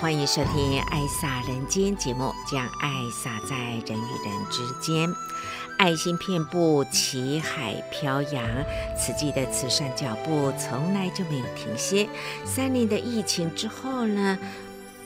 欢迎收听《爱洒人间》节目，将爱洒在人与人之间，爱心遍布，旗海飘扬，慈济的慈善脚步从来就没有停歇。三年的疫情之后呢，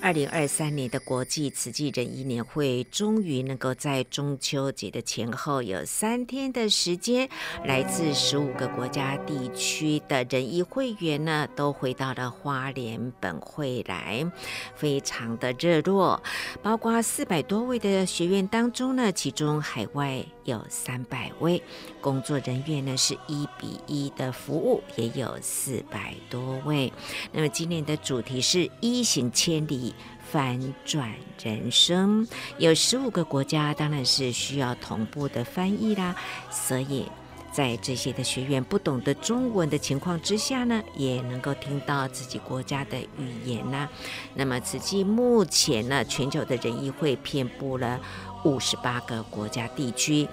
二零二三年的国际慈济仁医年会终于能够在中秋节的前后有三天的时间，来自十五个国家地区的仁医会员呢，都回到了花莲本会来，非常的热络。包括四百多位的学员当中呢，其中海外有三百位工作人员呢，是一比一的服务，也有四百多位。那么今年的主题是一行千里。翻转人生，有十五个国家，当然是需要同步的翻译啦。所以在这些的学员不懂得中文的情况之下呢，也能够听到自己国家的语言呐。那么，此际目前呢，全球的人议会遍布了五十八个国家地区。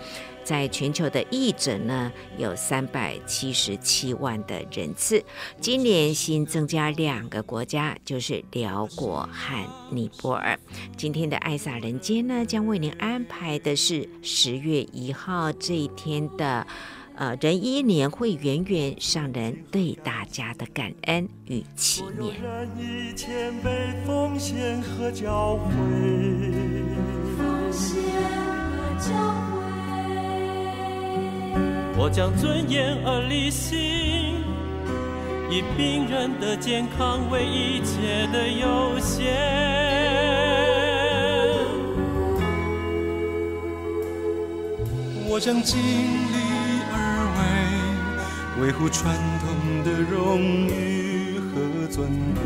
在全球的义诊呢，有三百七十七万的人次。今年新增加两个国家，就是辽国和尼泊尔。今天的爱撒人间呢，将为您安排的是十月一号这一天的，呃，仁医年会圆圆上人对大家的感恩与祈念。我将尊严而立信，以病人的健康为一切的优先。我将尽力而为，维护传统的荣誉和尊贵。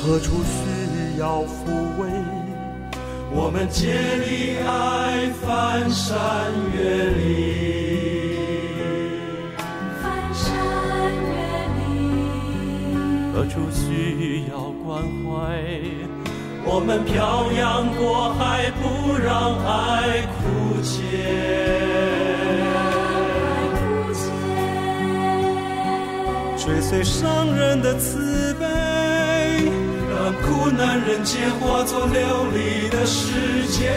何处需要抚慰？我们竭力爱，翻山越岭，翻山越岭。何处需要关怀？我们漂洋过海，不让爱枯竭。追随上人的慈。苦难人间化作琉璃的世界。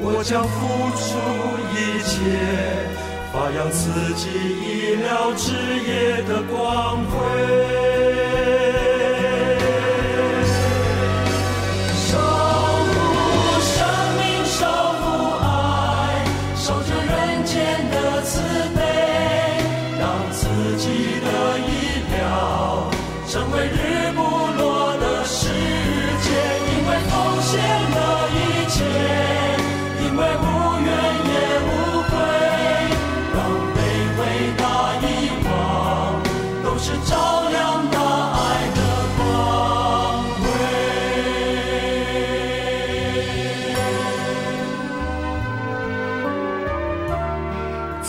我将付出一切，发扬自己医疗之业的光辉。成为。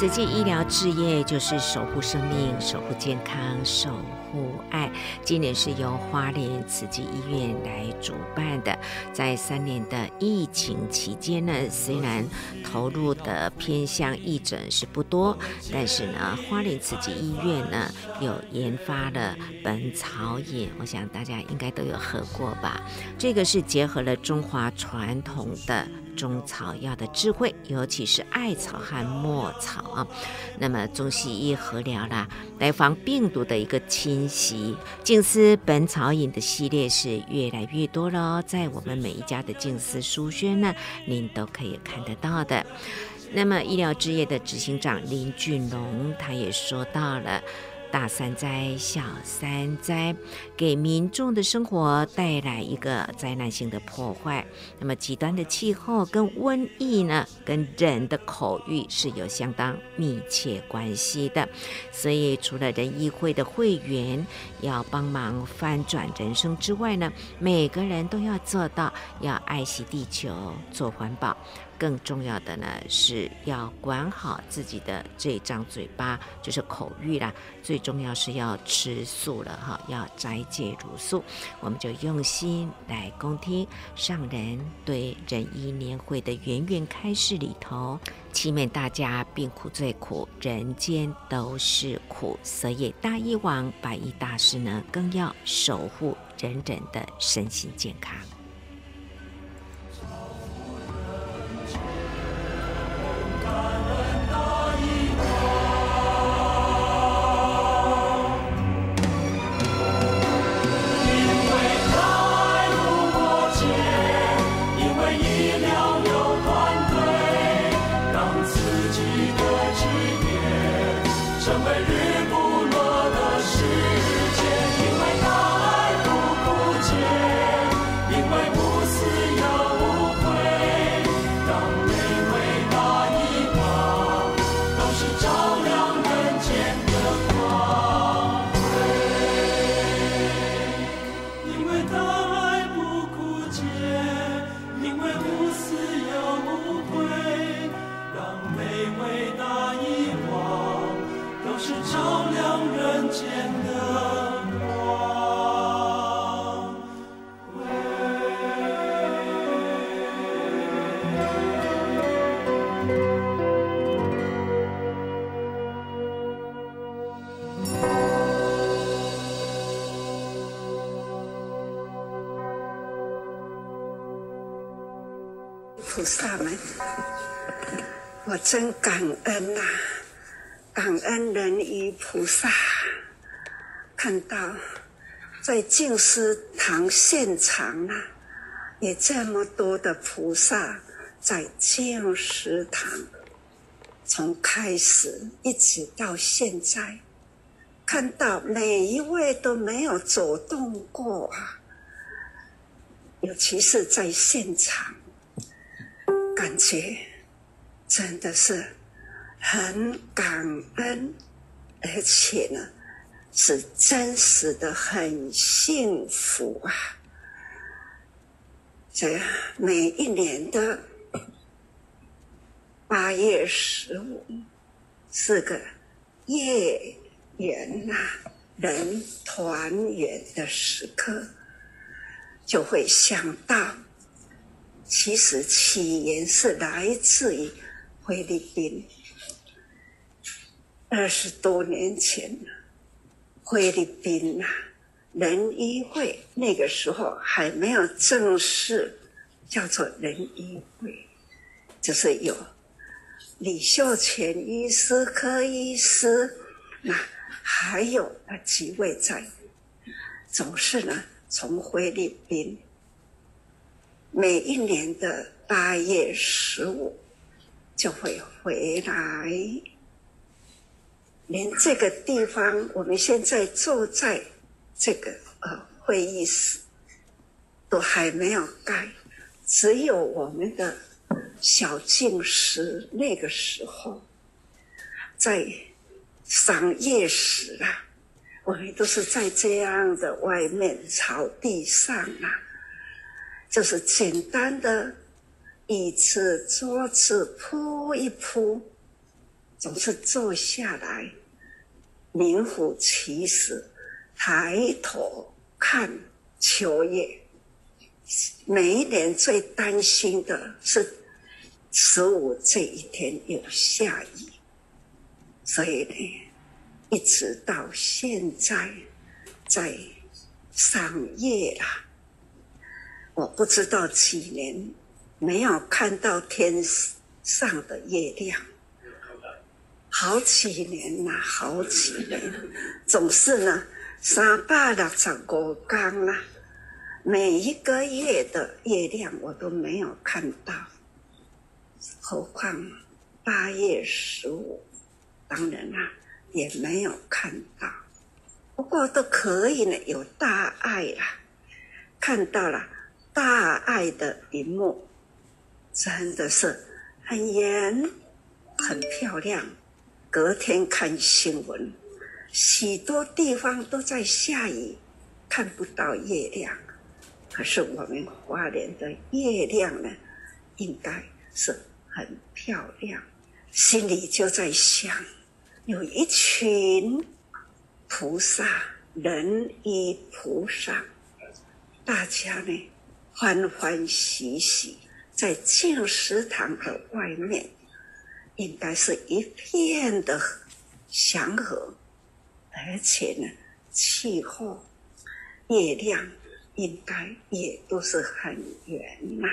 慈济医疗志业就是守护生命、守护健康、守护爱。今年是由花莲慈济医院来主办的。在三年的疫情期间呢，虽然投入的偏向义诊是不多，但是呢，花莲慈济医院呢有研发了本草饮，我想大家应该都有喝过吧？这个是结合了中华传统的。中草药的智慧，尤其是艾草和墨草啊，那么中西医合疗啦，来防病毒的一个侵袭。静思本草饮的系列是越来越多了，在我们每一家的静思书轩呢，您都可以看得到的。那么医疗志业的执行长林俊龙，他也说到了。大三灾、小三灾，给民众的生活带来一个灾难性的破坏。那么极端的气候跟瘟疫呢，跟人的口欲是有相当密切关系的。所以除了人议会的会员要帮忙翻转人生之外呢，每个人都要做到要爱惜地球，做环保。更重要的呢，是要管好自己的这张嘴巴，就是口欲啦。最重要是要吃素了哈，要斋戒茹素。我们就用心来恭听上人对人医年会的圆圆开示里头，祈勉大家病苦最苦，人间都是苦，所以大医王百亿大师呢，更要守护人人的身心健康。真感恩呐、感恩人与菩萨，看到在净思堂现场啊，也这么多的菩萨在净思堂，从开始一直到现在，看到每一位都没有走动过啊，尤其是在现场，感觉。真的是很感恩，而且呢，是真实的很幸福啊！这每一年的八月十五是个月圆呐，人团圆的时刻，就会想到，其实起源是来自于。菲律宾，二十多年前，菲律宾呐，人医会那个时候还没有正式叫做人医会，就是有李秀全医师、柯医师，那还有那几位在，总是呢从菲律宾，每一年的八月十五。就会回来，连这个地方，我们现在坐在这个呃会议室，都还没有盖，只有我们的小净室。那个时候，在赏夜时啊，我们都是在这样的外面草地上啊，就是简单的。椅子、桌子铺一铺，总是坐下来，名副其实，抬头看秋叶。每一年最担心的是十五这一天有下雨，所以呢，一直到现在在赏月啦。我不知道几年。没有看到天上的月亮，好几年了，好几年，总是呢，三百六十五天啊，每一个月的月亮我都没有看到，何况八月十五，当然啦，也没有看到，不过都可以呢，有大爱啦，看到了大爱的一幕，真的是很圆，很漂亮。隔天看新闻，许多地方都在下雨，看不到月亮。可是我们花莲的月亮呢，应该是很漂亮。心里就在想，有一群菩萨，人与菩萨，大家呢欢欢喜喜在净食堂的外面。应该是一片的祥和，而且呢，气候、月亮应该也都是很圆满。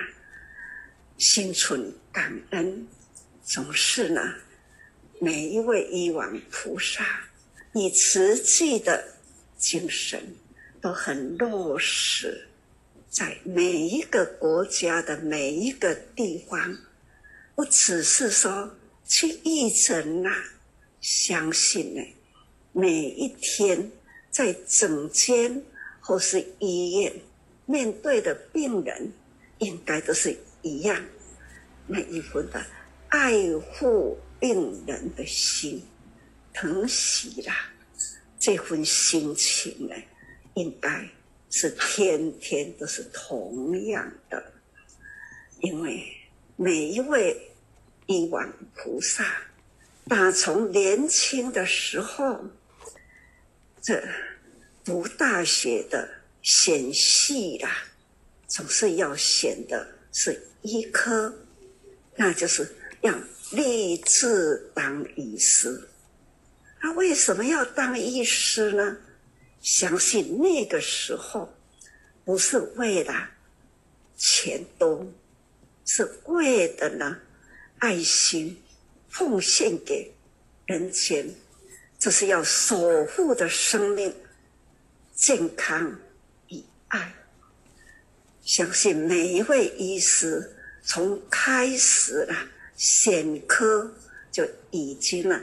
心存感恩，总是呢，每一位医王菩萨以慈济的精神，都很落实在每一个国家的每一个地方，不只是说。去义诊呐，相信呢，每一天在诊间或是医院面对的病人，应该都是一样，那一份的爱护病人的心，疼惜啦，这份心情呢，应该是天天都是同样的，因为每一位。医王菩萨，打从年轻的时候，这读大学的选系啦，总是要选的是医科，那就是要立志当医师。他为什么要当医师呢？相信那个时候不是为了钱多，是为的呢。爱心奉献给人间，这是要守护的生命健康与爱。相信每一位医师从开始了选科就已经了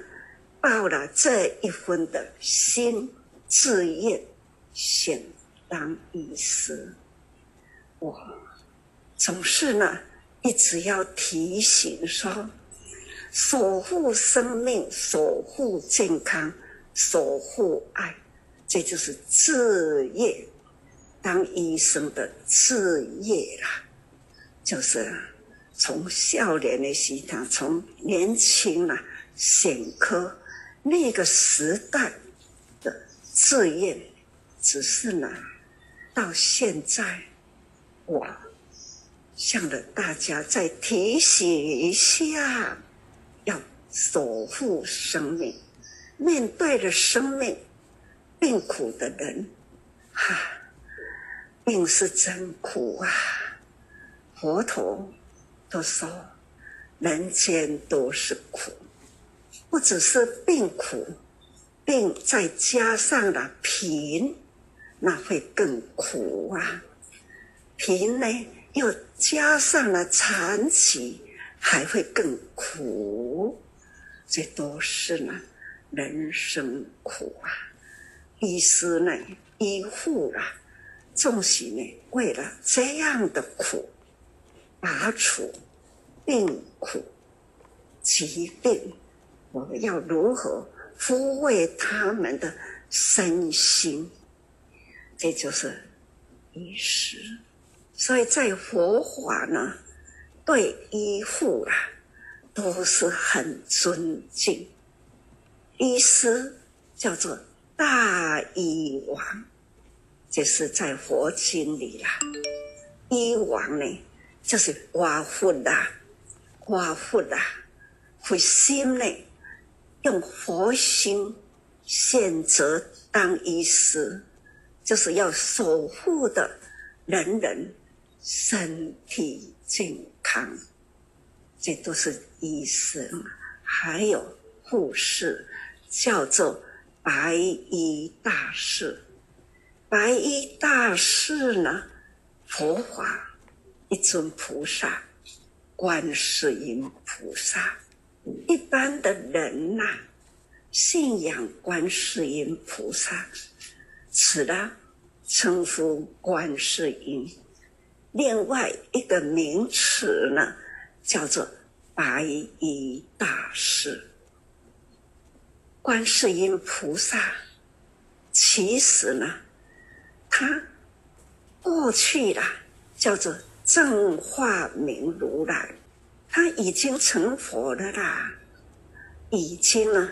抱了这一份的心志愿，选当医师。我总是呢。一直要提醒说，守护生命，守护健康，守护爱，这就是志业。当医生的志业啦，就是从少年的时代，从年轻啦选科那个时代的志业，只是呢，到现在我。向着大家再提醒一下，要守护生命。面对着生命病苦的人，哈，病是真苦啊！佛陀都说，人间都是苦，不只是病苦，病再加上了贫，那会更苦啊！贫呢？又加上了残疾，还会更苦。这都是呢，人生苦啊！医师呢，医护啊，总是呢，为了这样的苦，拔除病苦、疾病，我们要如何抚慰他们的身心？这就是医师。所以在佛法呢，对医护啊，都是很尊敬。医师叫做大医王，就是在佛经里啦。医王呢，就是刮痧啦，刮痧啦，会心呢，用佛心选择当医师，就是要守护的人人。身体健康，这都是医生，还有护士，叫做白衣大士。白衣大士呢，佛法一尊菩萨，观世音菩萨。一般的人呐、信仰观世音菩萨，此呢称呼观世音。另外一个名词呢，叫做白衣大士。观世音菩萨，其实呢，他过去啦，叫做正化明如来，他已经成佛了啦，已经呢，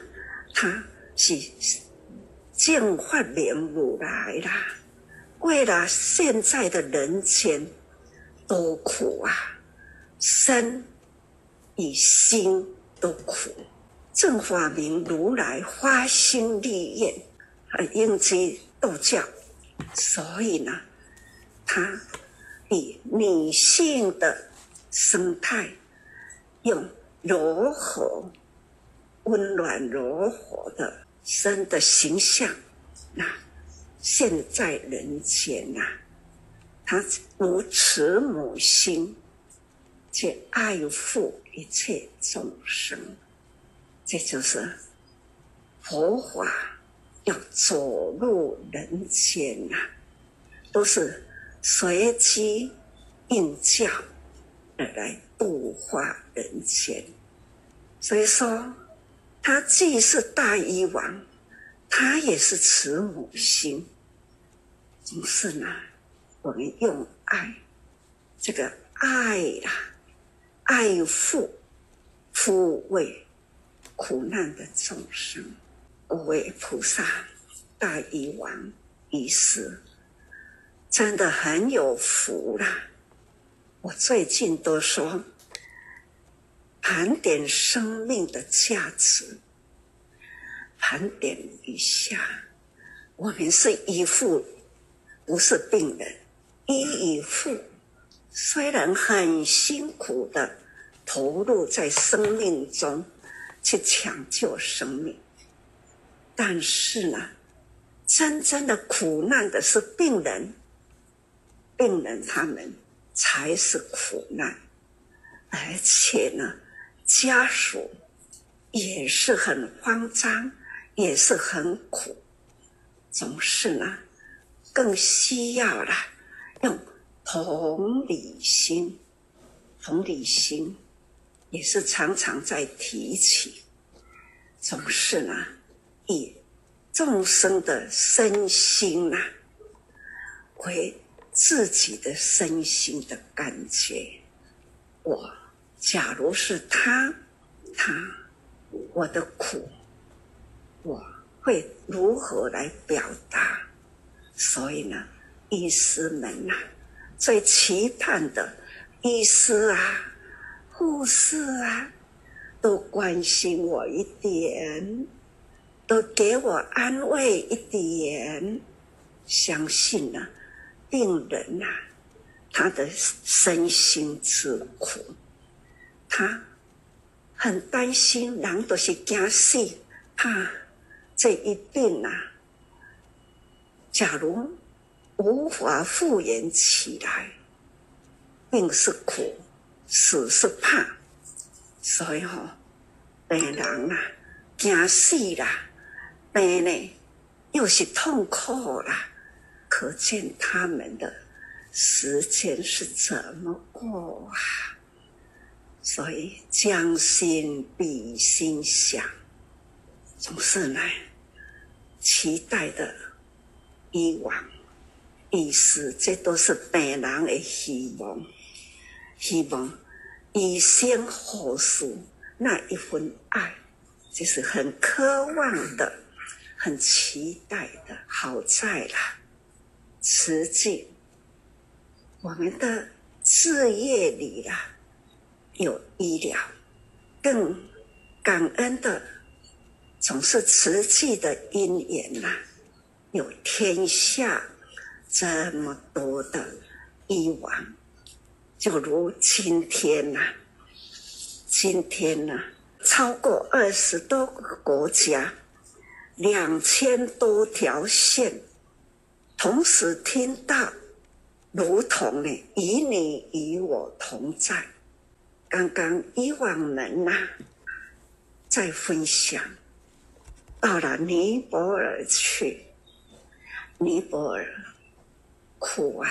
他是正化明如来啦，为了现在的人间。多苦啊！身与心都苦。正法明如来发心立愿，而应机度教，所以呢，他以女性的生态，用柔和、温暖、柔和的身的形象，那现在人间呐、啊。他无慈母心，却爱护一切众生。这就是佛法要走入人间呐、啊，都是随机应教而来度化人间。所以说，他既是大医王，他也是慈母心，总是呢。我们用爱，这个爱呀、爱护抚慰苦难的众生，五位菩萨、大医王、医师，真的很有福啦！我最近都说，盘点生命的价值，盘点一下，我们是医护，不是病人。一以复，虽然很辛苦的投入在生命中去抢救生命，但是呢，真正的苦难的是病人，病人他们才是苦难，而且呢，家属也是很慌张，也是很苦，总是呢，更需要了。用同理心，同理心也是常常在提起，总是呢，以众生的身心呐，为自己的身心的感觉。我假如是他，他我的苦，我会如何来表达？所以呢，医师们呐、最期盼的医师啊、护士啊，都关心我一点，都给我安慰一点。相信呢、病人呐、他的身心之苦，他很担心，人都是惊死，怕这一病呐、啊，假如。无法复原起来，病是苦，死是怕，所以吼、病人啊，惊死啦，病呢又是痛苦啦，可见他们的时间是怎么过？啊？所以将心比心想，总是来期待的医王。医师，这都是病人的希望，希望以先后书那一份爱，就是很渴望的、很期待的。好在啦，实际我们的事业里啊，有医疗，更感恩的总是实际的因缘呐，有天下。这么多的医王，就如今天呐、今天呐、超过二十多个国家，两千多条线，同时听到，如同呢，与你与我同在。刚刚医王们呐、啊，在分享，到了尼泊尔去，尼泊尔苦啊！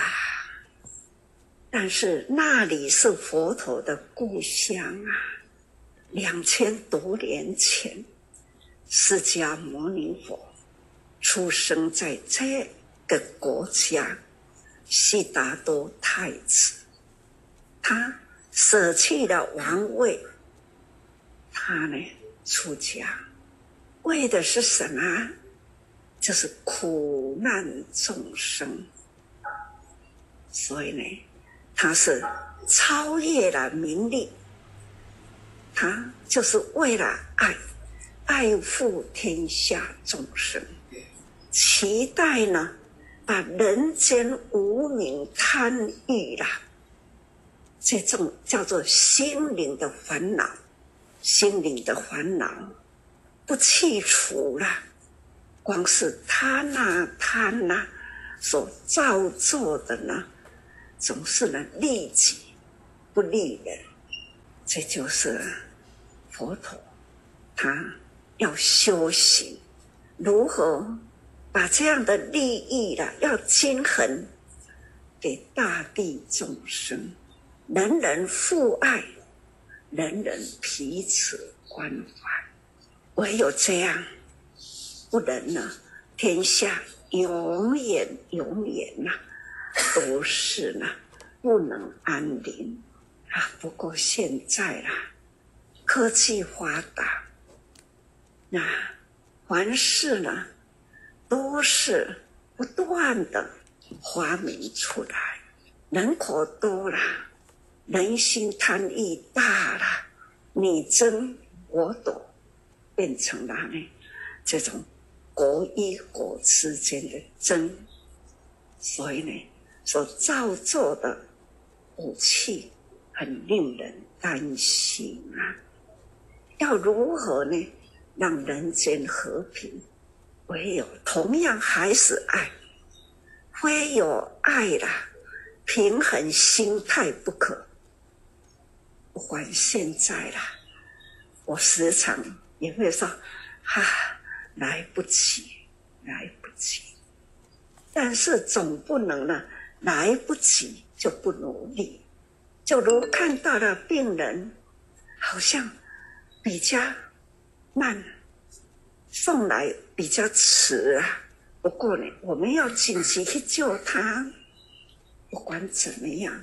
但是那里是佛陀的故乡啊，两千多年前，释迦牟尼佛出生在这的国家，悉达多太子，他舍弃了王位，他呢出家。为的是什么？就是苦难众生，所以呢，他是超越了名利，他就是为了爱，爱护天下众生，期待呢，把人间无明贪欲啦，这种叫做心灵的烦恼，心灵的烦恼。不去除了，光是贪呐贪呐，所造作的呢，总是呢利己不利人，这就是佛陀他要修行，如何把这样的利益了要均衡给大地众生，人人互爱，人人彼此关怀。唯有这样，不然呢，天下永远永远呐，都是呢不能安宁啊。不过现在啦，科技发达，那凡事呢都是不断的发明出来，人口多了，人心贪欲大了，你争我夺。变成了呢，这种国与国之间的争，所以呢，所造作的武器很令人担心啊！要如何呢，让人间和平？唯有同样还是爱，唯有爱啦，平衡心态不可。不管现在啦，我时常。也会说：“哈、来不及，来不及。”但是总不能呢，来不及就不努力。就如看到了病人，好像比较慢，送来比较迟啊。不过呢，我们要紧急去救他。不管怎么样，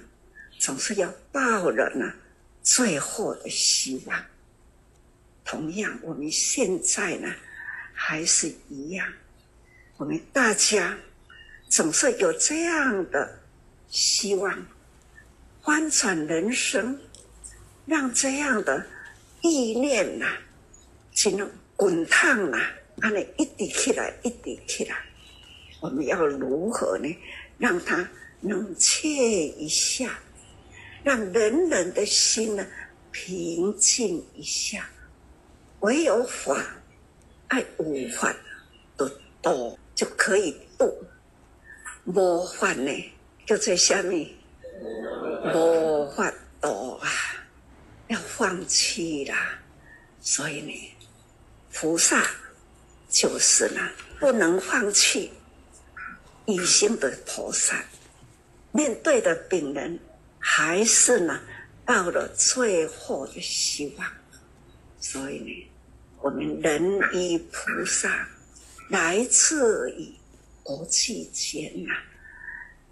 总是要抱了呢最后的希望。同样，我们现在呢，还是一样。我们大家总是有这样的希望，翻转人生，让这样的意念呐、啊，只能滚烫呐，啊，你一滴起来，一滴起来。我们要如何呢？让它冷却一下，让人人的心呢平静一下。唯有法，爱无法都度就可以度，无法呢，叫做什么？无法度啊，要放弃啦。所以呢，菩萨就是呢，不能放弃一心的菩萨，面对的病人还是呢，到了最后的希望。所以呢。我们人与菩萨来自于国际间呐，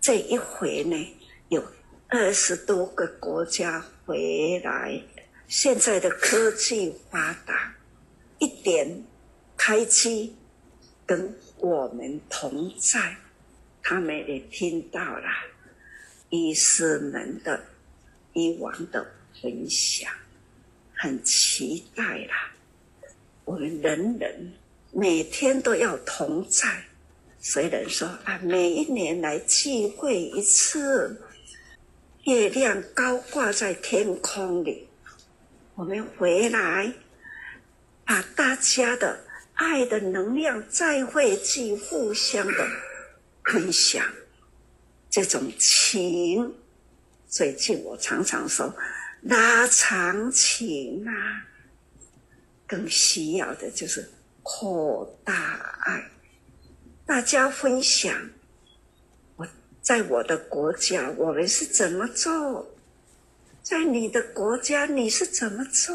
这一回呢，有二十多个国家回来。现在的科技发达，一点开机跟我们同在，他们也听到了医师们的以往的分享，很期待啦。我们人人每天都要同在。虽然说啊，每一年来聚会一次，月亮高挂在天空里，我们回来把大家的爱的能量再汇聚，互相的分享这种情。最近我常常说拉长情啊。更需要的就是扩大爱，大家分享。我在我的国家，我们是怎么做？在你的国家，你是怎么做？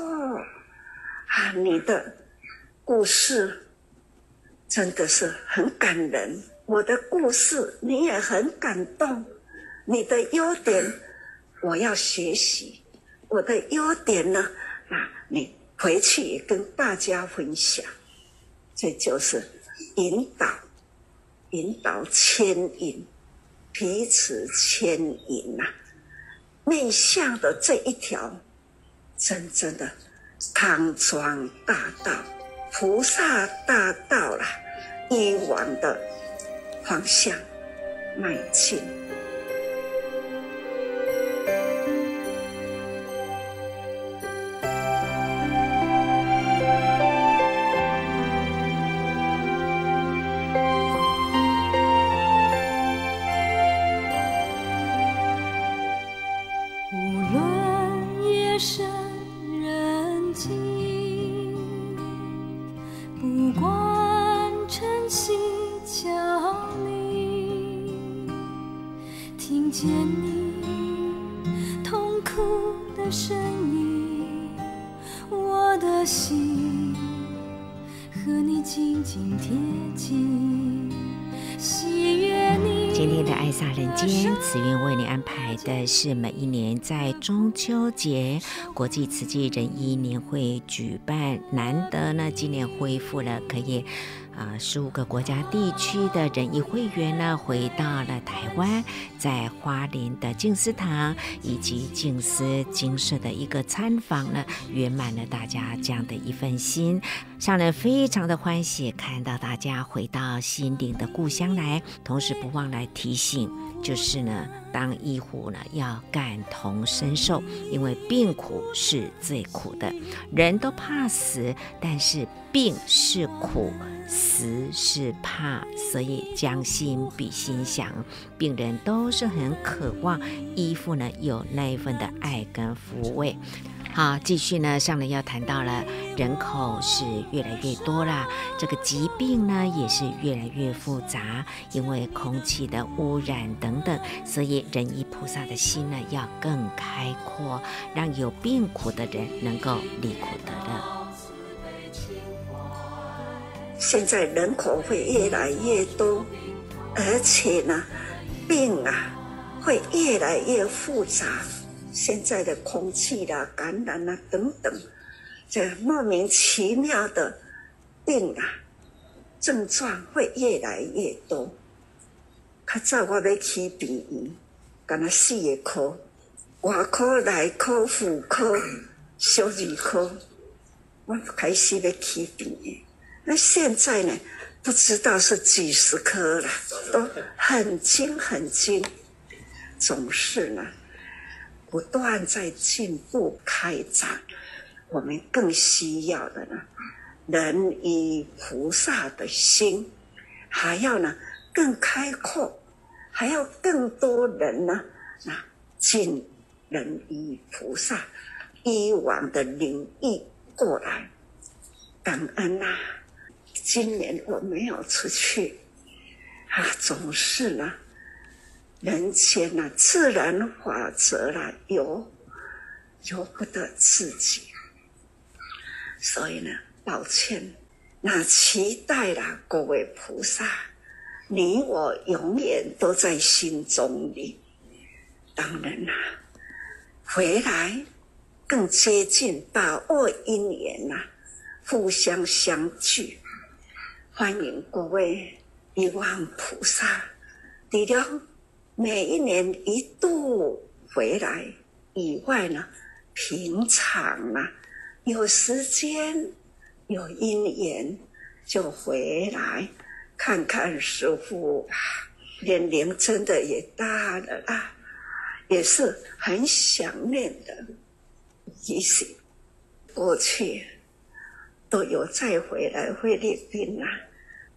啊，你的故事真的是很感人。我的故事你也很感动，你的优点我要学习。我的优点呢？啊，你回去也跟大家分享。这就是引导，引导牵引，彼此牵引呐、啊。面向的这一条真正的康庄大道、菩萨大道啦，以往的方向迈进。在中秋节国际慈济仁医年会举办，难得呢，今年恢复了，可以。啊，十五个国家地区的仁医会员呢，回到了台湾，在花莲的静思堂以及静思精舍的一个参访呢，圆满了大家这样的一份心，让人非常的欢喜，看到大家回到心灵的故乡来，同时不忘来提醒，就是呢，当医护呢要感同身受，因为病苦是最苦的，人都怕死，但是病是苦。死是怕，所以将心比心想，病人都是很渴望医护呢有那一份的爱跟抚慰。好，继续呢，上人要谈到了人口是越来越多了，这个疾病呢也是越来越复杂，因为空气的污染等等，所以仁医菩萨的心呢要更开阔，让有病苦的人能够离苦得乐。现在人口会越来越多，而且呢，病啊会越来越复杂。现在的空气啦、感染啦等等，这莫名其妙的病啊，症状会越来越多。较早我要去病院，干那四个科，外科、内科、妇科、小儿科，我开始要去病院。那现在呢？不知道是几十科了，都很精很精，总是呢不断在进步开展。我们更需要的呢，人以菩萨的心，还要呢更开阔，还要更多人呢啊进仁医菩萨以往的领域过来，感恩呐、今年我没有出去，啊，总是呢，人间呢，自然法则啦，由由不得自己，所以呢，抱歉，那期待啦，各位菩萨，你我永远都在心中里。当然啦，回来更接近，把握因缘呐，互相相聚。欢迎各位一万菩萨，除了每一年一度回来以外呢，平常啊有时间有因缘就回来看看师傅，年龄真的也大了啦，也是很想念的。一些过去都有再回来菲律宾啊。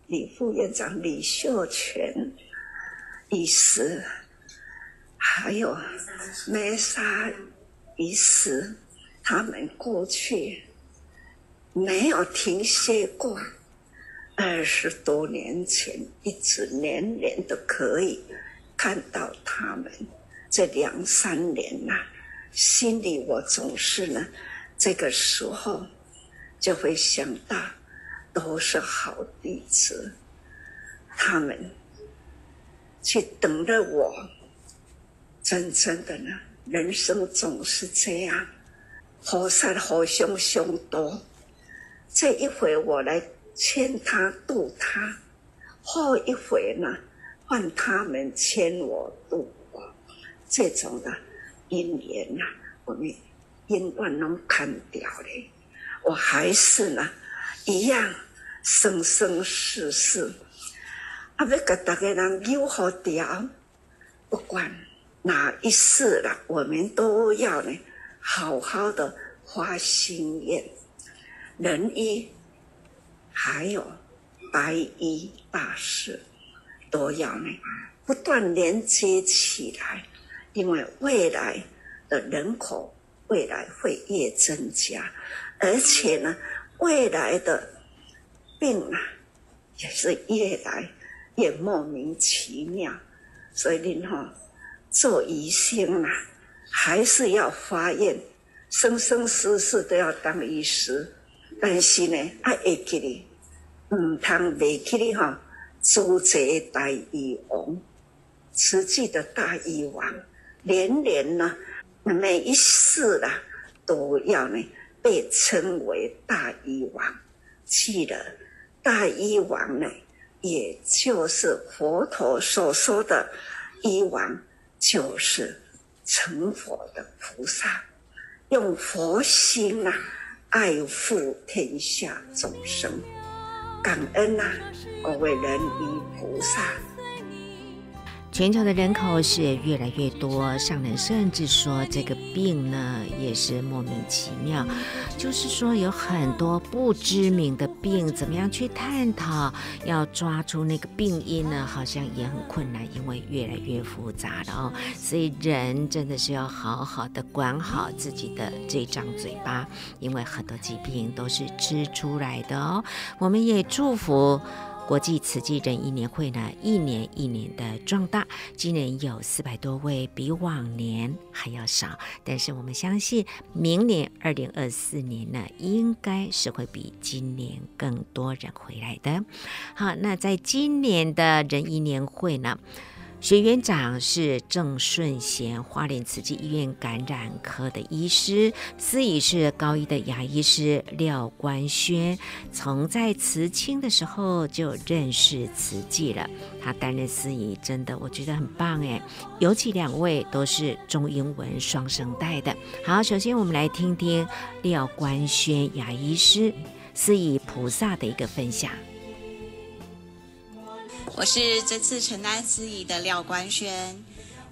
李副院长李秀全医师，还有梅沙医师，他们过去没有停歇过，二十多年前，一直年年都可以看到他们。这两三年呐、心里我总是呢，这个时候就会想到，都是好弟子，他们去等着我。真正的呢，人生总是这样，菩萨好凶凶多。这一回我来劝他度他，后一回呢，换他们劝我度我。这种的因缘呐，我们因缘能看掉的，我还是呢一样生生世世，啊，要给大家人友好掉，不管。哪一世了，我们都要呢，好好的发心愿。仁医还有白衣大士都要呢，不断连接起来，因为未来的人口未来会越增加，而且呢，未来的病啊也是越来也莫名其妙，所以您哈。做医生啊，还是要发愿，生生世世都要当医师。但是呢，爱会记哩，唔通袂记哩哈。诸贼大医王，慈济的大医王，年年呢，每一世啦，都要呢被称为大医王。记得大医王呢，也就是佛陀所说的医王。就是成佛的菩萨，用佛心啊，爱护天下众生，感恩呐、啊，各位人与菩萨。全球的人口是越来越多，上人甚至说这个病呢也是莫名其妙，就是说有很多不知名的病，怎么样去探讨，要抓出那个病因呢？好像也很困难，因为越来越复杂了哦。所以人真的是要好好的管好自己的这张嘴巴，因为很多疾病都是吃出来的哦。我们也祝福。国际慈济人一年会呢，一年一年的壮大，今年有四百多位，比往年还要少。但是我们相信，明年二零二四年呢，应该是会比今年更多人回来的。好，那在今年的人一年会呢，学员长是郑顺贤，花莲慈济医院感染科的医师；司仪是高一的牙医师廖官宣。从在慈青的时候就认识慈济了，他担任司仪，真的我觉得很棒哎。尤其两位都是中英文双声带的。好，首先我们来听听廖官宣牙医师司仪菩萨的一个分享。我是这次承担司仪的廖官宣，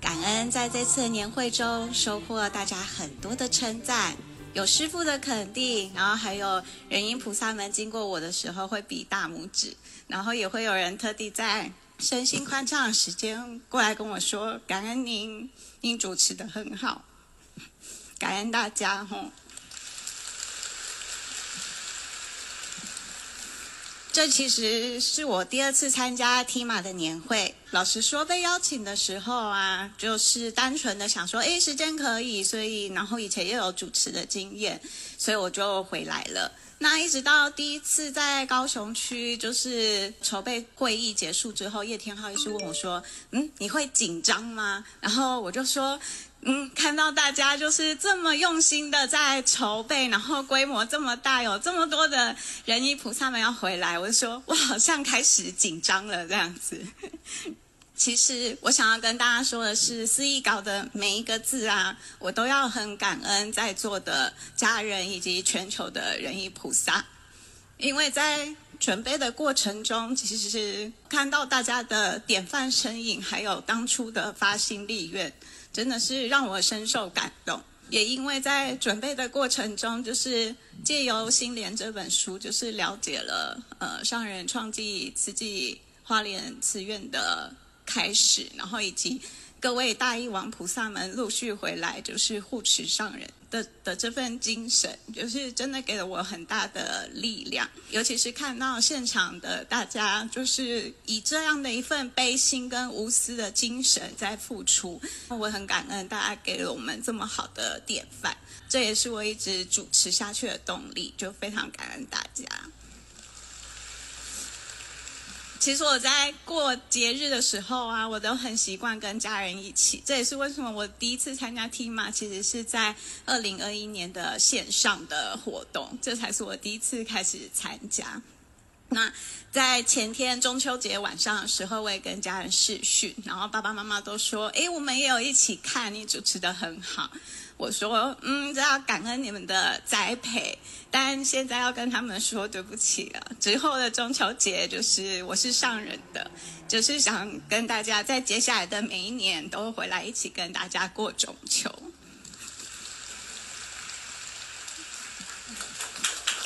感恩在这次年会中收获大家很多的称赞，有师父的肯定，然后还有人因菩萨们经过我的时候会比大拇指，然后也会有人特地在身心宽敞的时间过来跟我说感恩您，您主持得很好，感恩大家吼。这其实是我第二次参加 TMA 的年会。老实说，被邀请的时候啊，就是单纯的想说，哎，时间可以，所以然后以前又有主持的经验，所以我就回来了。那一直到第一次在高雄区，就是筹备会议结束之后，叶天浩医师问我说：“嗯，你会紧张吗？”然后我就说。嗯，看到大家就是这么用心的在筹备，然后规模这么大，有这么多的仁医菩萨们要回来，我就说我好像开始紧张了这样子。其实我想要跟大家说的是，司仪稿的每一个字啊，我都要很感恩在座的家人以及全球的仁医菩萨，因为在准备的过程中，其实是看到大家的典范身影，还有当初的发心立愿。真的是让我深受感动，也因为在准备的过程中，就是借由《心莲》这本书，就是了解了呃上人创立慈济花莲慈院的开始，然后以及各位大义王菩萨们陆续回来，就是护持上人的的这份精神，就是真的给了我很大的力量。尤其是看到现场的大家，就是以这样的一份悲心跟无私的精神在付出，我很感恩大家给了我们这么好的典范，这也是我一直主持下去的动力，就非常感恩大家。其实我在过节日的时候啊，我都很习惯跟家人一起。这也是为什么我第一次参加 TIMA，其实是在二零二一年的线上的活动，这才是我第一次开始参加。那在前天中秋节晚上的时候，我也跟家人视讯，然后爸爸妈妈都说：“诶，我们也有一起看，你主持得很好。”我说，嗯，这要感恩你们的栽培，但现在要跟他们说对不起了。之后的中秋节就是我是上人的，就是想跟大家在接下来的每一年都回来一起跟大家过中秋。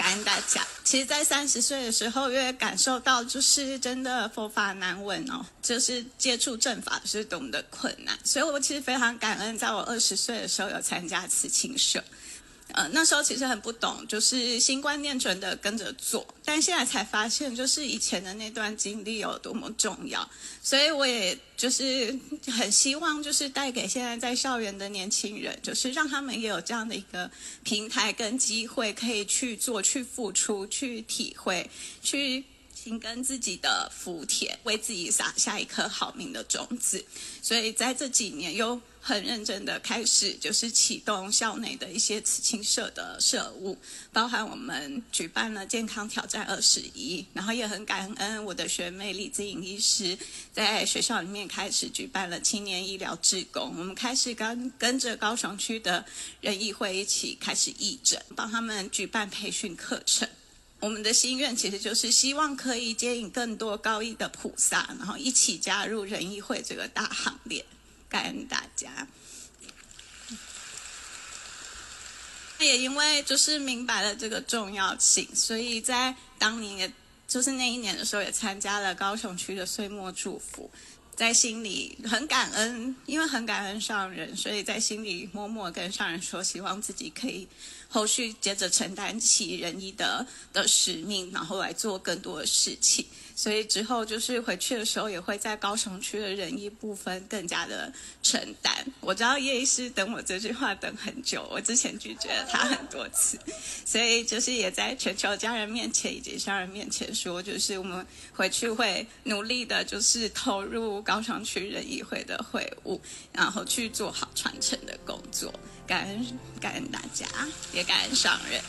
感恩大家。其实，在三十岁的时候，越感受到就是真的佛法难闻哦，就是接触正法是多么的困难，所以我其实非常感恩，在我二十岁的时候有参加慈青社。嗯，那时候其实很不懂，就是新观念准的跟着做，但现在才发现，就是以前的那段经历有多么重要。所以我也就是很希望，就是带给现在在校园的年轻人，就是让他们也有这样的一个平台跟机会，可以去做、去付出、去体会、去。请跟自己的福田，为自己撒下一颗好命的种子。所以在这几年，又很认真的开始，就是启动校内的一些慈青社的社务，包含我们举办了健康挑战二十一，然后也很感恩我的学妹李子颖医师，在学校里面开始举办了青年医疗志工。我们开始跟跟着高雄区的仁义会一起开始义诊，帮他们举办培训课程。我们的心愿其实就是希望可以接引更多高义的菩萨，然后一起加入仁义会这个大行列。感恩大家。也因为就是明白了这个重要性，所以在当年也就是那一年的时候，也参加了高雄区的岁末祝福，在心里很感恩，因为很感恩上人，所以在心里默默跟上人说，希望自己可以。后续接着承担起仁医的的使命，然后来做更多的事情。所以之后就是回去的时候，也会在高雄区的仁医部分更加的承担。我知道叶医师等我这句话等很久，我之前拒绝了他很多次，所以就是也在全球家人面前以及家人面前说，就是我们回去会努力的，就是投入高雄区仁医会的会务，然后去做好传承的工作。感恩感恩大家，也感恩上人。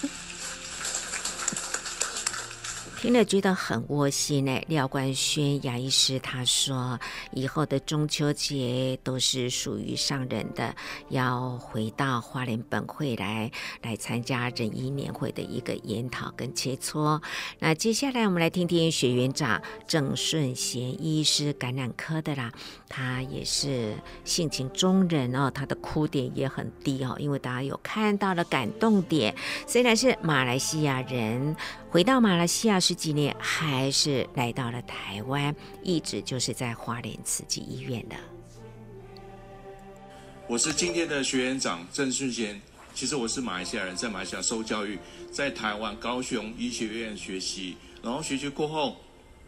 听了觉得很窝心呢。廖冠轩牙医师他说，以后的中秋节都是属于上人的，要回到花莲本会来来参加仁医年会的一个研讨跟切磋。那接下来我们来听听学园长郑顺贤医师，感染科的啦，他也是性情中人哦，他的哭点也很低哦，因为大家有看到了感动点，虽然是马来西亚人。回到马来西亚十几年，还是来到了台湾，一直就是在花莲慈济医院的。我是今天的学员长郑顺贤，其实我是马来西亚人，在马来西亚受教育，在台湾高雄医学院学习，然后学习过后，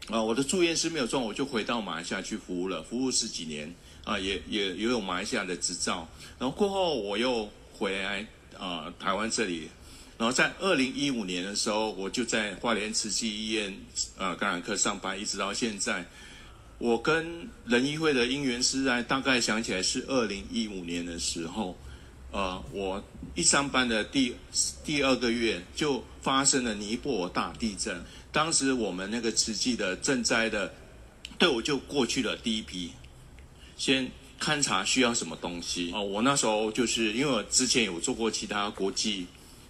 啊，我的住院是没有中，我就回到马来西亚去服务了，服务十几年，啊，也也也有马来西亚的执照，然后过后我又回来啊台湾这里。然后在二零一五年的时候，我就在花莲慈济医院呃感染科上班，一直到现在。我跟仁医会的因缘是在大概想起来是二零一五年的时候，呃，我一上班的第第二个月就发生了尼泊尔大地震。当时我们那个慈济的赈灾的队伍就过去了第一批，先勘察需要什么东西。哦，我那时候就是因为我之前有做过其他国际。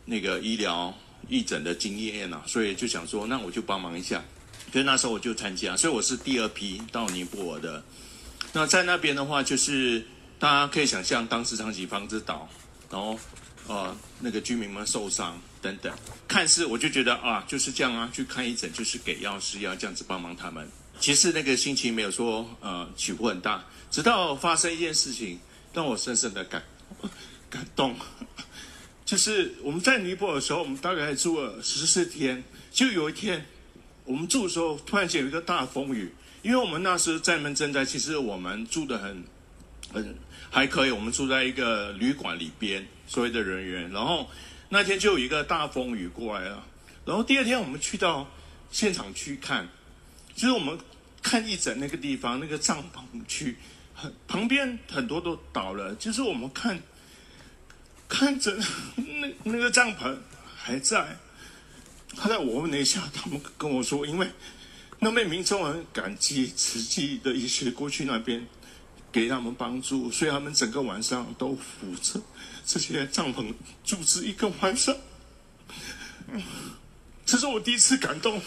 那个医疗义诊的经验啊，所以就想说，那我就帮忙一下。所以那时候我就参加，所以我是第二批到尼泊尔的。那在那边的话，就是大家可以想象，当时长期房子倒，然后呃那个居民们受伤等等。看似我就觉得啊，就是这样啊，去看医诊就是给药师要这样子帮忙他们。其实那个心情没有说呃起伏很大，直到发生一件事情让我深深的感感动，就是我们在尼泊尔的时候，我们大概住了十四天，就有一天我们住的时候，突然间有一个大风雨，因为我们那时候在那边賑灾，其实我们住的很很还可以，我们住在一个旅馆里边，所谓的人员，然后那天就有一个大风雨过来了，然后第二天我们去到现场去看。就是我们看一整那个地方，那个帐篷区，很旁边很多都倒了。就是我们看，看着那那个帐篷还在。后来我问了一下，他们跟我说，因为那边民众很感激慈济的一些过去那边给他们帮助，所以他们整个晚上都扶着这些帐篷组织一个晚上。这是我第一次感动。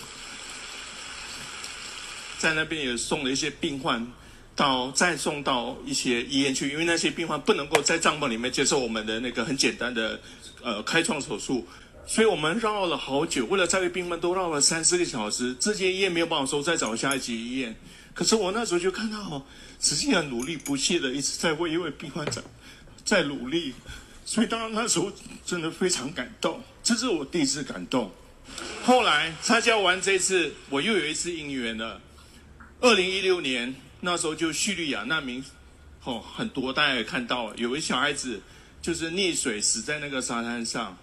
在那边也送了一些病患到，再送到一些医院去，因为那些病患不能够在帐篷里面接受我们的那个很简单的呃开创手术，所以我们绕了好久，为了这位病患都绕了三四个小时，这间医院没有办法说再找下一间医院。可是我那时候就看到，实际上努力不懈的一直在为一位病患在在努力，所以当然那时候真的非常感动，这是我第一次感动。后来参加完这次，我又有一次因缘了。二零一六年那时候就叙利亚难民，哦，很多大家也看到，有一小孩子就是溺水死在那个沙滩上，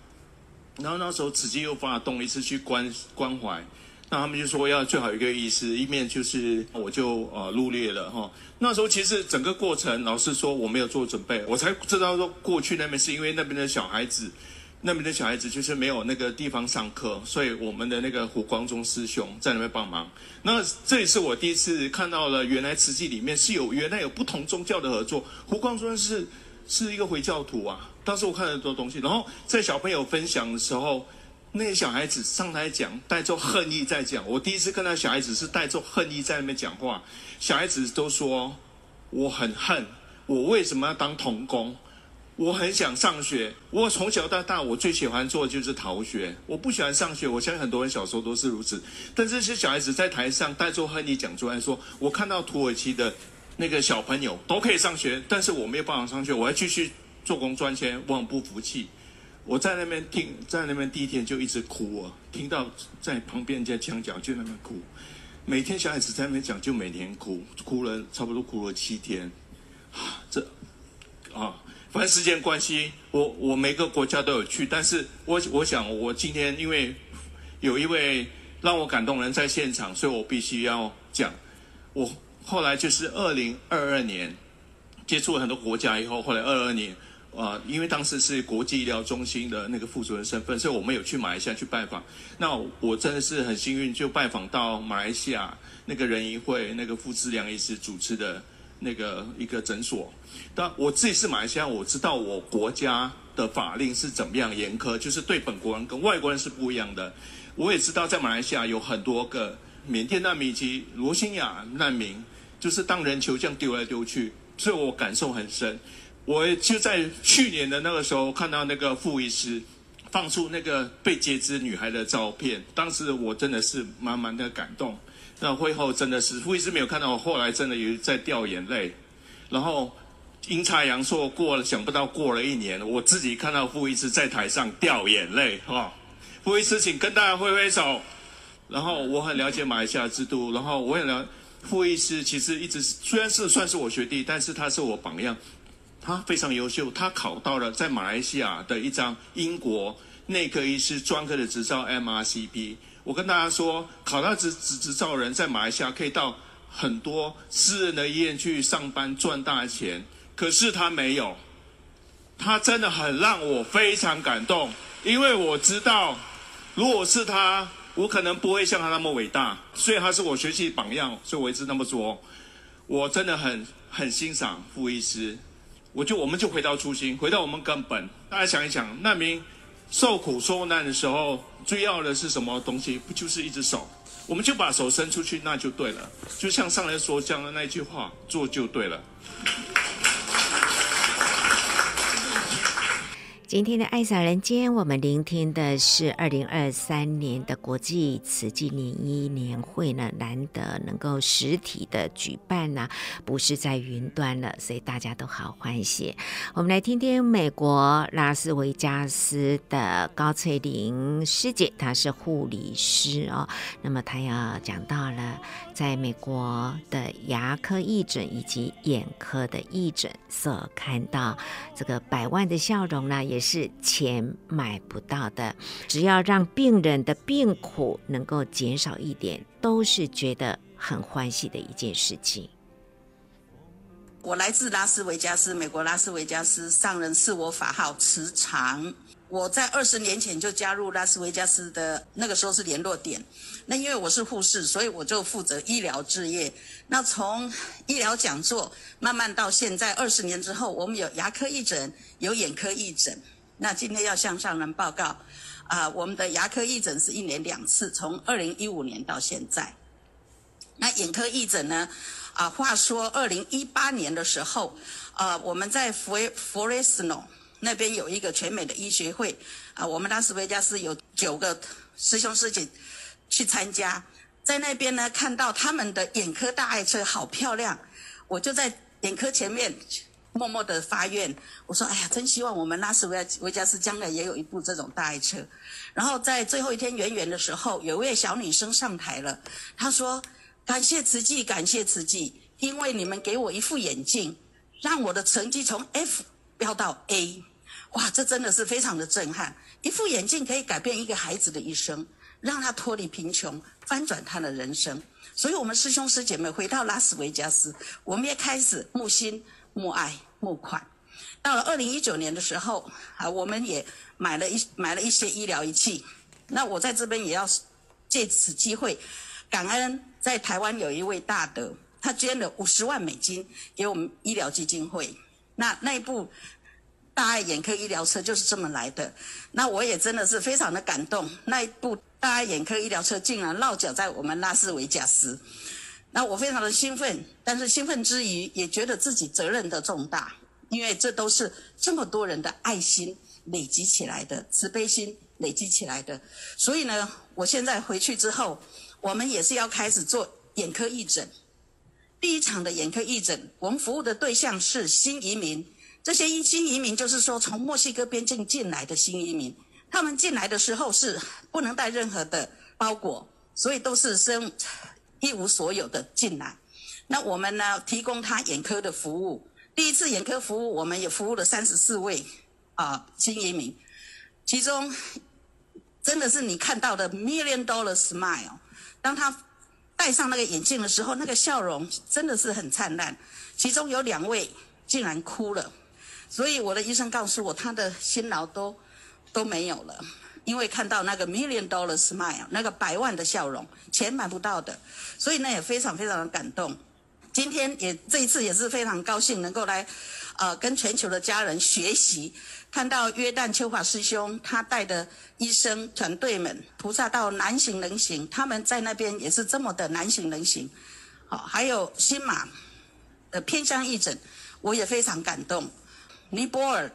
然后那时候慈济又发动一次去关关怀，那他们就说要最好一个意思，一面就是我就呃入列了哈、那时候其实整个过程，老师说我没有做准备，我才知道说过去那边是因为那边的小孩子。那边的小孩子就是没有那个地方上课，所以我们的那个胡光中师兄在那边帮忙。那这也是我第一次看到了，原来慈济里面是有原来有不同宗教的合作。胡光中是是一个回教徒啊，当时我看了很多东西。然后在小朋友分享的时候，那些小孩子上台讲，带着恨意在讲。我第一次看到小孩子是带着恨意在那边讲话，小孩子都说我很恨，我为什么要当童工？我很想上学，我从小到大我最喜欢做的就是逃学。我不喜欢上学，我相信很多人小时候都是如此。但这些小孩子在台上带着恨意讲出来说：“我看到土耳其的那个小朋友都可以上学，但是我没有办法上学，我要继续做工赚钱，我很不服气。”我在那边听，在那边第一天就一直哭啊，听到在旁边在讲讲就那边哭。每天小孩子在那边讲，就每天哭，哭了差不多哭了七天。啊，这啊。反正时间关系，我我每个国家都有去，但是我我想我今天因为有一位让我感动人在现场，所以我必须要讲。我后来就是二零二二年接触了很多国家以后，后来二二年啊、因为当时是国际医疗中心的那个副主任身份，所以我们有去马来西亚去拜访。那我真的是很幸运，就拜访到马来西亚那个仁医会那个傅志良医师主持的。那个一个诊所，但我自己是马来西亚，我知道我国家的法令是怎么样严苛，就是对本国人跟外国人是不一样的。我也知道在马来西亚有很多个缅甸难民以及罗兴亚难民，就是当人球这样丢来丢去，所以我感受很深。我就在去年的那个时候看到那个傅医师放出那个被截肢女孩的照片，当时我真的是满满的感动。那会后真的是，傅医师没有看到我，后来真的有在掉眼泪。然后阴差阳错过了，想不到过了一年，我自己看到傅医师在台上掉眼泪，哈。傅医师，请跟大家挥挥手。然后我很了解马来西亚制度，然后我也了傅医师，其实一直虽然是算是我学弟，但是他是我榜样，他非常优秀，他考到了在马来西亚的一张英国内科医师专科的执照 MRCP。我跟大家说，考到执执执照人在马来西亚可以到很多私人的医院去上班赚大钱，可是他没有，他真的很让我非常感动，因为我知道，如果是他，我可能不会像他那么伟大，所以他是我学习榜样，所以我一直那么说，我真的很很欣赏傅医师，我就我们就回到初心，回到我们根本，大家想一想，难民受苦受难的时候。最要的是什么东西？不就是一只手？我们就把手伸出去，那就对了。就像上人所讲的那句话，做就对了。今天的爱洒人间，我们聆听的是二零二三年的国际慈济年一年会呢，难得能够实体的举办呢、不是在云端了，所以大家都好欢喜。我们来听听美国拉斯维加斯的高翠玲师姐，她是护理师哦，那么她要讲到了在美国的牙科义诊以及眼科的义诊所看到这个百万的笑容呢，也是钱买不到的。只要让病人的病苦能够减少一点，都是觉得很欢喜的一件事情。我来自拉斯维加斯，美国拉斯维加斯，上人是我法号慈长。我在二十年前就加入拉斯维加斯的那个时候是联络点。那因为我是护士，所以我就负责医疗置业。那从医疗讲座慢慢到现在二十年之后，我们有牙科义诊，有眼科义诊。那今天要向上人报告，啊、我们的牙科义诊是一年两次，从二零一五年到现在。那眼科义诊呢？啊、话说二零一八年的时候，呃，我们在佛佛雷斯诺那边有一个全美的医学会，啊、我们拉斯维加斯有九个师兄师姐去参加，在那边呢看到他们的眼科大爱车好漂亮，我就在眼科前面。默默的发愿，我说：“哎呀，真希望我们拉斯维维加斯将来也有一部这种大爱车。”然后在最后一天圆圆的时候，有一位小女生上台了，她说：“感谢慈济，感谢慈济，因为你们给我一副眼镜，让我的成绩从 F 飙到 A。哇，这真的是非常的震撼！一副眼镜可以改变一个孩子的一生，让他脱离贫穷，翻转他的人生。所以，我们师兄师姐们回到拉斯维加斯，我们也开始募心。”募爱募款，到了二零一九年的时候，啊，我们也买了一买了一些医疗仪器。那我在这边也要借此机会，感恩在台湾有一位大德，他捐了五十万美金给我们医疗基金会。那那一部大爱眼科医疗车就是这么来的。那我也真的是非常的感动，那一部大爱眼科医疗车竟然落脚在我们拉斯维加斯。那我非常的兴奋，但是兴奋之余也觉得自己责任的重大，因为这都是这么多人的爱心累积起来的，慈悲心累积起来的。所以呢，我现在回去之后，我们也是要开始做眼科义诊。第一场的眼科义诊，我们服务的对象是新移民，这些新移民就是说从墨西哥边境进来的新移民，他们进来的时候是不能带任何的包裹，所以都是生。一无所有的进来，那我们呢，提供他眼科的服务。第一次眼科服务，我们也服务了三十四位啊、新移民，其中真的是你看到的 million dollar smile。当他戴上那个眼镜的时候，那个笑容真的是很灿烂。其中有两位竟然哭了，所以我的医生告诉我，他的辛劳都都没有了。因为看到那个 million dollars smile 那个百万的笑容，钱买不到的，所以呢也非常非常的感动。今天也这一次也是非常高兴能够来，呃，跟全球的家人学习，看到约旦秋华师兄他带的医生团队们，菩萨道难行能行，他们在那边也是这么的难行能行。好，还有新马的偏乡义诊，我也非常感动。尼泊尔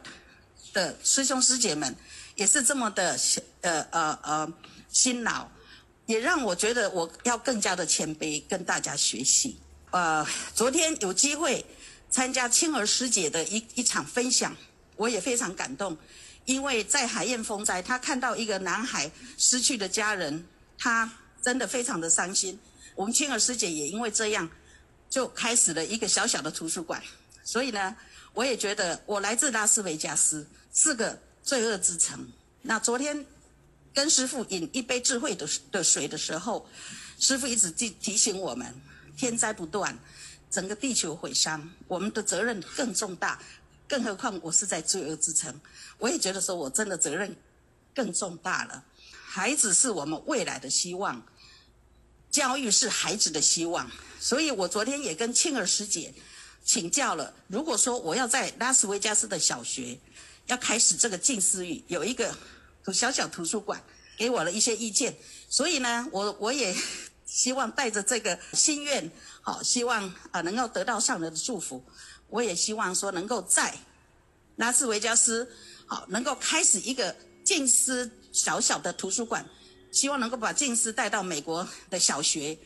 的师兄师姐们。也是这么的，呃呃呃，辛劳，也让我觉得我要更加的谦卑，跟大家学习。呃，昨天有机会参加青儿师姐的一一场分享，我也非常感动，因为在海燕风灾，他看到一个男孩失去的家人，他真的非常的伤心。我们青儿师姐也因为这样，就开始了一个小小的图书馆。所以呢，我也觉得我来自拉斯维加斯，是个。罪恶之城。那昨天跟师父饮一杯智慧的的水的时候，师父一直提提醒我们：天灾不断，整个地球毁伤，我们的责任更重大。更何况我是在罪恶之城，我也觉得说我真的责任更重大了。孩子是我们未来的希望，教育是孩子的希望。所以我昨天也跟庆儿师姐请教了：如果说我要在拉斯维加斯的小学。要开始这个近思语，有一个小小图书馆，给我了一些意见。所以呢，我我也希望带着这个心愿，好，希望啊能够得到上人的祝福。我也希望说能够在拉斯维加斯好，能够开始一个静思小小的图书馆，希望能够把静思带到美国的小学。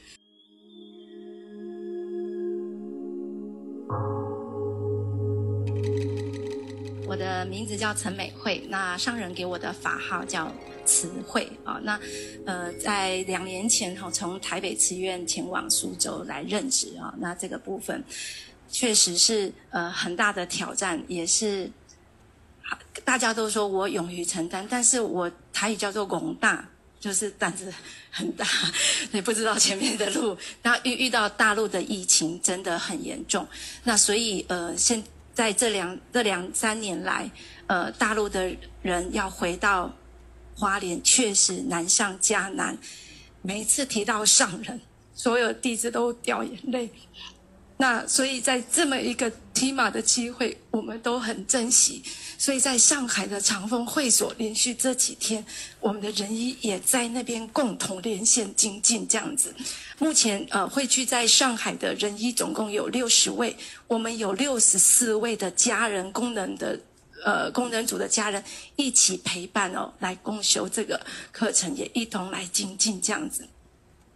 我的名字叫陈美惠，那上人给我的法号叫慈惠啊。那呃，在两年前哈，从台北慈院前往苏州来任职啊。那这个部分确实是呃很大的挑战，也是大家都说我勇于承担，但是我台语叫做拱大，就是胆子很大，也不知道前面的路。那遇遇到大陆的疫情真的很严重，那所以呃现。在这两这两三年来，呃，大陆的人要回到花莲，确实难上加难。每一次提到上人，所有弟子都掉眼泪。那所以在这么一个提马的机会，我们都很珍惜。所以在上海的长风会所，连续这几天，我们的仁医也在那边共同连线精进这样子。目前呃，汇聚在上海的仁医总共有六十位，我们有六十四位的家人功能的呃功能组的家人一起陪伴哦，来共修这个课程，也一同来精进这样子。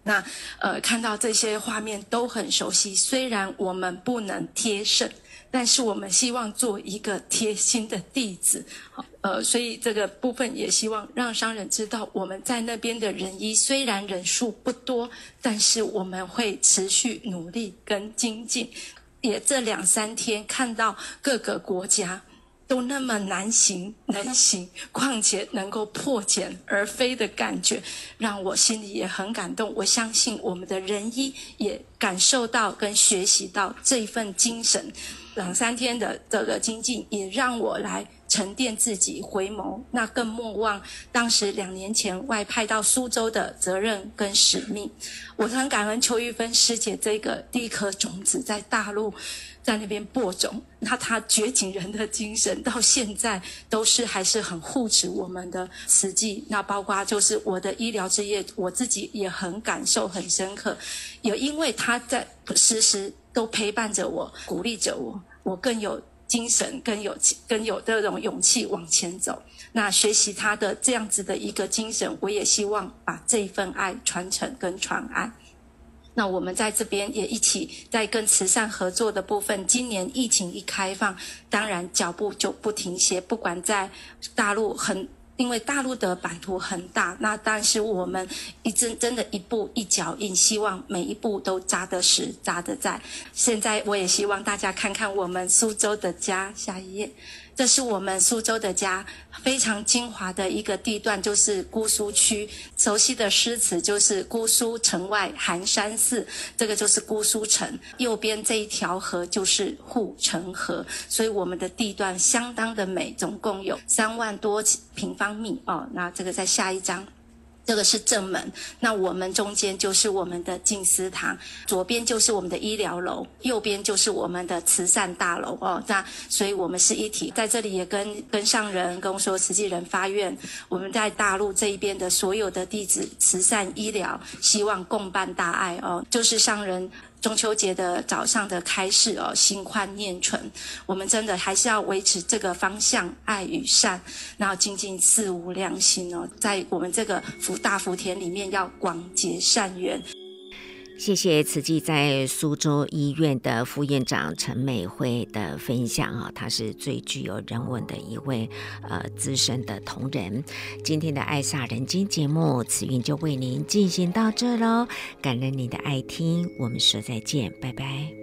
那呃，看到这些画面都很熟悉，虽然我们不能贴身。但是我们希望做一个贴心的弟子，好，呃，所以这个部分也希望让商人知道，我们在那边的仁医虽然人数不多，但是我们会持续努力跟精进。也这两三天看到各个国家都那么难行难行，况且能够破茧而飞的感觉，让我心里也很感动。我相信我们的仁医也感受到跟学习到这一份精神。两三天的这个精进，也让我来沉淀自己，回眸。那更莫忘当时两年前外派到苏州的责任跟使命。我很感恩邱玉芬师姐这个第一颗种子在大陆，在那边播种。那他掘井人的精神到现在都是还是很护持我们的实际。那包括就是我的医疗之业，我自己也很感受很深刻。也因为他在时时都陪伴着我，鼓励着我。我更有精神，更有更有这种勇气往前走。那学习他的这样子的一个精神，我也希望把这份爱传承跟传爱。那我们在这边也一起在跟慈善合作的部分，今年疫情一开放，当然脚步就不停歇。不管在大陆很。因为大陆的版图很大，那但是我们一真真的一步一脚印，希望每一步都扎得实、扎得在。现在我也希望大家看看我们苏州的家，下一页。这是我们苏州的家，非常精华的一个地段，就是姑苏区。熟悉的诗词就是“姑苏城外寒山寺”，这个就是姑苏城。右边这一条河就是护城河，所以我们的地段相当的美，总共有三万多平方米哦。那这个在下一章。这个是正门，那我们中间就是我们的静思堂，左边就是我们的医疗楼，右边就是我们的慈善大楼哦。那所以我们是一体，在这里也跟跟上人跟说慈济人发愿，我们在大陆这一边的所有的弟子，慈善医疗，希望共办大爱哦，就是上人。中秋节的早上的开始哦，心宽念纯，我们真的还是要维持这个方向，爱与善，然后精进四无量心哦，在我们这个福大福田里面要广结善缘。谢谢慈济在苏州医院的副院长陈美惠的分享啊，她是最具有人文的一位呃资深的同仁。今天的爱萨人间节目，慈云就为您进行到这喽，感恩您的爱听，我们说再见，拜拜。